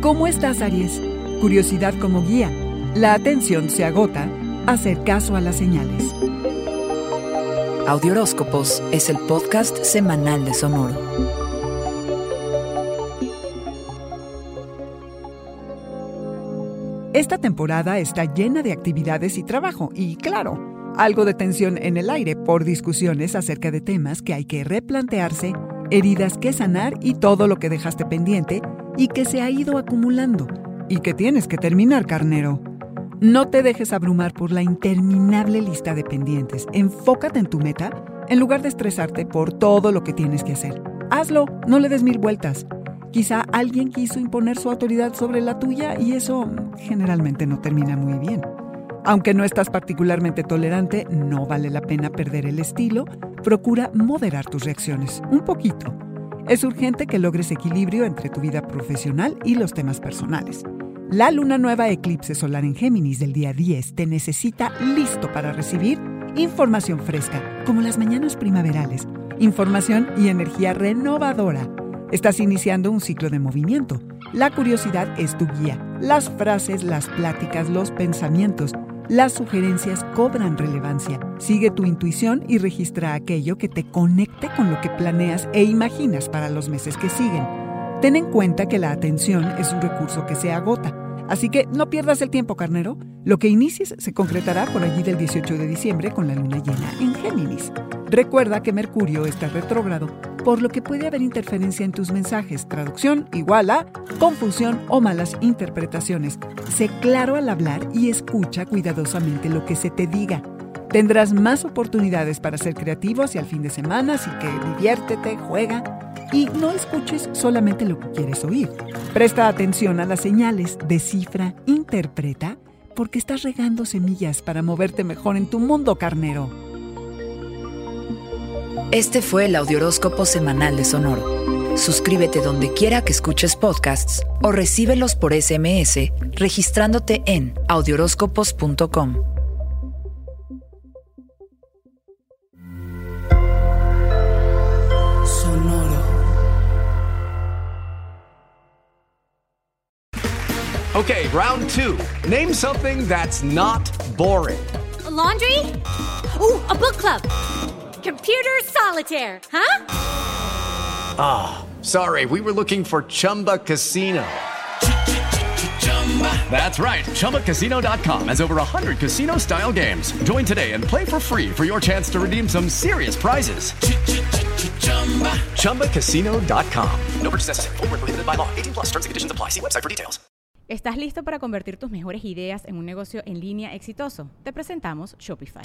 ¿Cómo estás, Aries? Curiosidad como guía. La atención se agota. Hacer caso a las señales. Audioróscopos es el podcast semanal de Sonoro. Esta temporada está llena de actividades y trabajo y, claro, algo de tensión en el aire por discusiones acerca de temas que hay que replantearse, heridas que sanar y todo lo que dejaste pendiente y que se ha ido acumulando y que tienes que terminar, carnero. No te dejes abrumar por la interminable lista de pendientes. Enfócate en tu meta en lugar de estresarte por todo lo que tienes que hacer. Hazlo, no le des mil vueltas. Quizá alguien quiso imponer su autoridad sobre la tuya y eso generalmente no termina muy bien. Aunque no estás particularmente tolerante, no vale la pena perder el estilo. Procura moderar tus reacciones un poquito. Es urgente que logres equilibrio entre tu vida profesional y los temas personales. La luna nueva eclipse solar en Géminis del día 10 te necesita listo para recibir información fresca, como las mañanas primaverales, información y energía renovadora. Estás iniciando un ciclo de movimiento. La curiosidad es tu guía. Las frases, las pláticas, los pensamientos, las sugerencias cobran relevancia. Sigue tu intuición y registra aquello que te conecte con lo que planeas e imaginas para los meses que siguen. Ten en cuenta que la atención es un recurso que se agota. Así que no pierdas el tiempo, carnero. Lo que inicies se concretará por allí del 18 de diciembre con la luna llena en Géminis. Recuerda que Mercurio está retrógrado, por lo que puede haber interferencia en tus mensajes. Traducción igual a confusión o malas interpretaciones. Sé claro al hablar y escucha cuidadosamente lo que se te diga. Tendrás más oportunidades para ser creativo hacia el fin de semana, así que diviértete, juega y no escuches solamente lo que quieres oír. Presta atención a las señales, descifra, interpreta, porque estás regando semillas para moverte mejor en tu mundo carnero. Este fue el Audioróscopo semanal de Sonoro. Suscríbete donde quiera que escuches podcasts o recíbelos por SMS registrándote en audioróscopos.com. Sonoro. Okay, round two. Name something that's not boring. A laundry? Ooh, a book club. Computer solitaire, huh? Ah, sorry, we were looking for Chumba Casino. That's right. ChumbaCasino.com has over 100 casino style games. Join today and play for free for your chance to redeem some serious prizes. ChumbaCasino.com. No purchase necessary. Void where prohibited by law. 18 plus terms and conditions apply. See website for details. ¿Estás listo para convertir tus mejores ideas en un negocio en línea exitoso? Te presentamos Shopify.